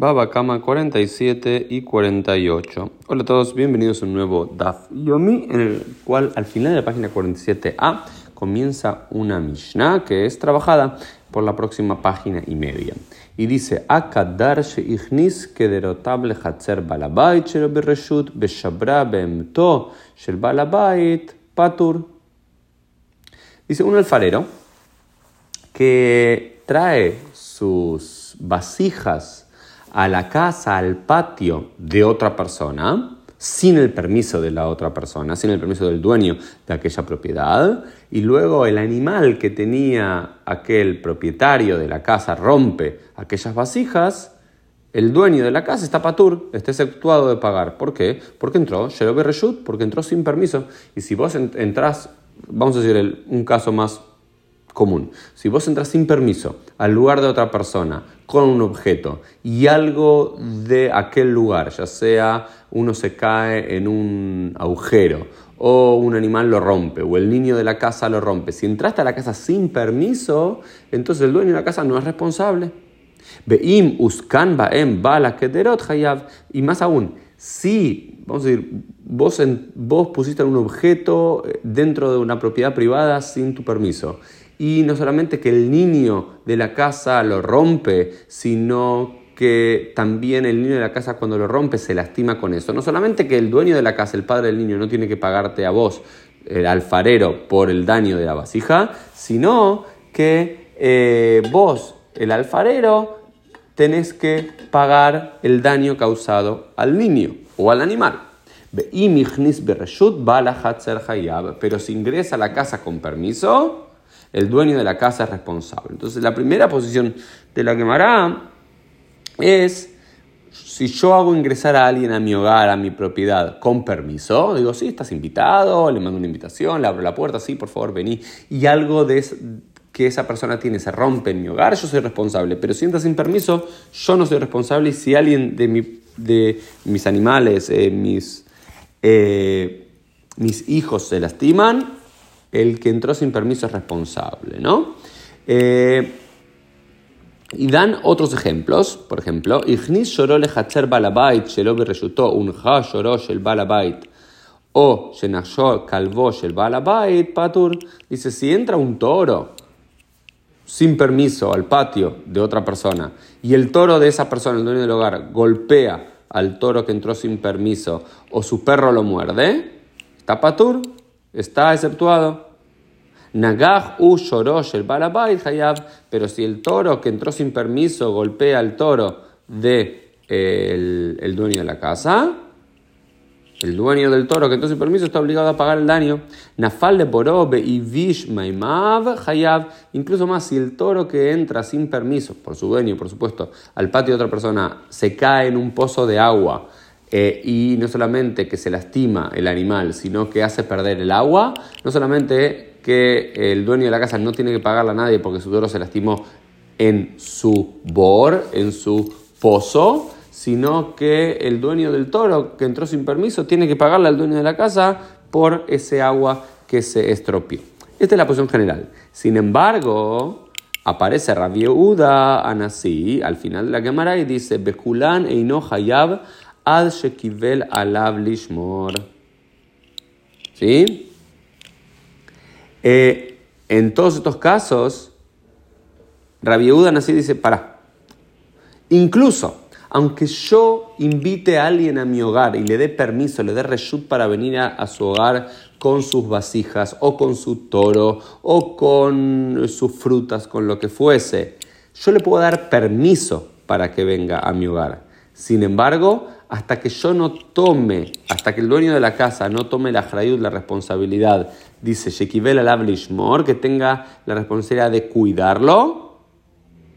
Baba Kama 47 y 48. Hola a todos, bienvenidos a un nuevo Daf Yomi, en el cual al final de la página 47a comienza una Mishnah que es trabajada por la próxima página y media. Y dice: Akadar she'ichnis kederotable hatzer balabait shel bereshut beshabra beemto shel balabait patur. Dice un alfarero que trae sus vasijas a la casa, al patio de otra persona, sin el permiso de la otra persona, sin el permiso del dueño de aquella propiedad, y luego el animal que tenía aquel propietario de la casa rompe aquellas vasijas, el dueño de la casa está patur, está exceptuado de pagar. ¿Por qué? Porque entró, Reshut, porque entró sin permiso. Y si vos entras, vamos a decir un caso más común. Si vos entras sin permiso al lugar de otra persona con un objeto y algo de aquel lugar, ya sea uno se cae en un agujero o un animal lo rompe o el niño de la casa lo rompe, si entraste a la casa sin permiso, entonces el dueño de la casa no es responsable. Beim uskan baem bala kederot Y más aún, si, vamos a decir, vos, vos pusiste un objeto dentro de una propiedad privada sin tu permiso y no solamente que el niño de la casa lo rompe, sino que también el niño de la casa cuando lo rompe se lastima con eso. No solamente que el dueño de la casa, el padre del niño, no tiene que pagarte a vos, el alfarero, por el daño de la vasija, sino que eh, vos, el alfarero, tenés que pagar el daño causado al niño o al animal. Pero si ingresa a la casa con permiso, el dueño de la casa es responsable. Entonces, la primera posición de la quemará es, si yo hago ingresar a alguien a mi hogar, a mi propiedad, con permiso, digo, sí, estás invitado, le mando una invitación, le abro la puerta, sí, por favor, vení, y algo de que esa persona tiene se rompe en mi hogar, yo soy responsable. Pero si entra sin permiso, yo no soy responsable. Y si alguien de, mi, de mis animales, eh, mis, eh, mis hijos se lastiman, el que entró sin permiso es responsable, ¿no? Eh, y dan otros ejemplos, por ejemplo, Ignis lloró le balabait, shelo resultó un ha lloró el balabait, o shenashó calvó el balabait, patur, dice, si entra un toro sin permiso al patio de otra persona y el toro de esa persona, el dueño del hogar, golpea al toro que entró sin permiso o su perro lo muerde, está patur, está exceptuado. Nagaj u shorosh el balabait hayab, pero si el toro que entró sin permiso golpea al toro de el, dueño de la casa, el dueño del toro que entró sin permiso está obligado a pagar el daño. Nafal de borobe y vish maimav hayab, incluso más si el toro que entra sin permiso, por su dueño, por supuesto, al patio de otra persona, se cae en un pozo de agua eh, y no solamente que se lastima el animal, sino que hace perder el agua, no solamente que el dueño de la casa no tiene que pagarle a nadie porque su toro se lastimó en su bor, en su pozo, sino que el dueño del toro que entró sin permiso tiene que pagarle al dueño de la casa por ese agua que se estropeó. Esta es la posición general. Sin embargo, aparece Rabbi Uda Anasí al final de la cámara y dice: Bekulan eino hayab ad shekivel alav lishmor. ¿Sí? Eh, en todos estos casos, Rabbi Yehuda así dice, para, incluso, aunque yo invite a alguien a mi hogar y le dé permiso, le dé reshut para venir a, su hogar con sus vasijas o con su toro o con sus frutas, con lo que fuese, yo le puedo dar permiso para que venga a mi hogar. Sin embargo, hasta que yo no tome, hasta que el dueño de la casa no tome la la responsabilidad, dice Shekivel al que tenga la responsabilidad de cuidarlo.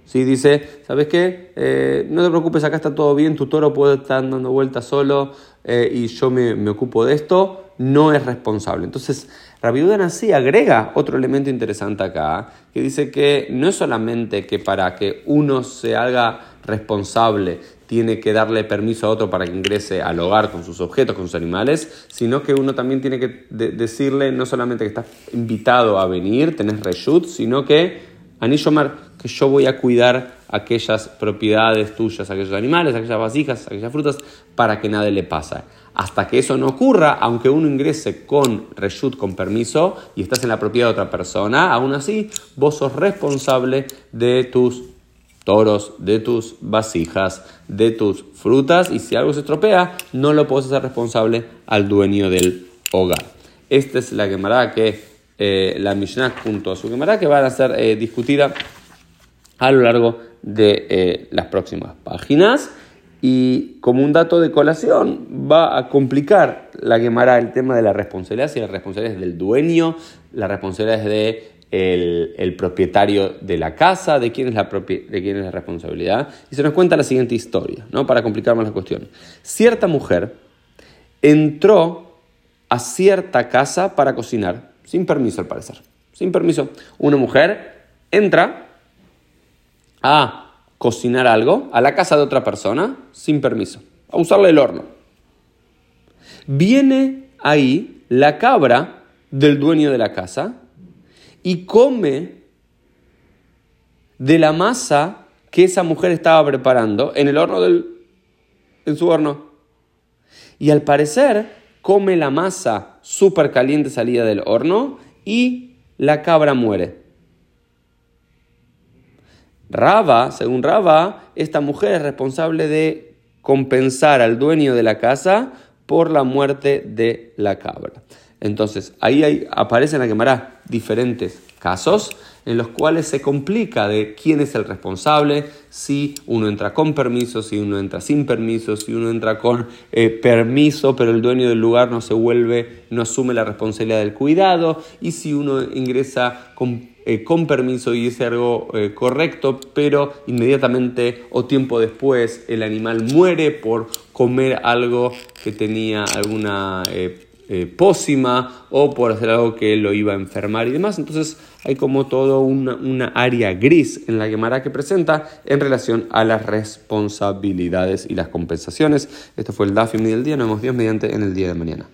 Sí, dice, ¿sabes qué? Eh, no te preocupes, acá está todo bien, tu toro puede estar dando vueltas solo eh, y yo me, ocupo de esto, no es responsable. Entonces, Rabiudan así agrega otro elemento interesante acá, que dice que no es solamente que para que uno se haga responsable tiene que darle permiso a otro para que ingrese al hogar con sus objetos, con sus animales, sino que uno también tiene que decirle no solamente que estás invitado a venir, tenés reshut, sino que Anillomer, que yo voy a cuidar aquellas propiedades tuyas, aquellos animales, aquellas vasijas, aquellas frutas, para que nada le pase. Hasta que eso no ocurra, aunque uno ingrese con reshut, con permiso, y estás en la propiedad de otra persona, aún así vos sos responsable de tus toros, de tus vasijas, de tus frutas, y si algo se estropea, no lo puedes hacer responsable al dueño del hogar. Esta es la Gemara que eh, la Mishnah junto a su Gemara que van a ser eh, discutidas a lo largo de eh, las próximas páginas. Y como un dato de colación, va a complicar la Gemara el tema de la responsabilidad, si la responsabilidad es del dueño, la responsabilidad es de el, propietario de la casa, de quién, es la responsabilidad. Y se nos cuenta la siguiente historia, ¿no? para complicar más la cuestión. Cierta mujer entró a cierta casa para cocinar, sin permiso al parecer, sin permiso. Una mujer entra a cocinar algo a la casa de otra persona sin permiso, a usarle el horno. Viene ahí la cabra del dueño de la casa y come de la masa que esa mujer estaba preparando en el horno del, en su horno. Y al parecer come la masa súper caliente salida del horno y la cabra muere. Raba, según Raba, esta mujer es responsable de compensar al dueño de la casa por la muerte de la cabra. Entonces, ahí aparecen en la quemará diferentes casos en los cuales se complica de quién es el responsable, si uno entra con permiso, si uno entra sin permiso, si uno entra con eh, permiso, pero el dueño del lugar no se vuelve, no asume la responsabilidad del cuidado, y si uno ingresa con eh, con permiso y es algo eh, correcto, pero inmediatamente o tiempo después el animal muere por comer algo que tenía alguna eh, pócima o por hacer algo que lo iba a enfermar y demás. Entonces hay como todo una, una área gris en la Gemara que presenta en relación a las responsabilidades y las compensaciones. Esto fue el Dafim del día. Nos vemos Dios mediante en el día de mañana.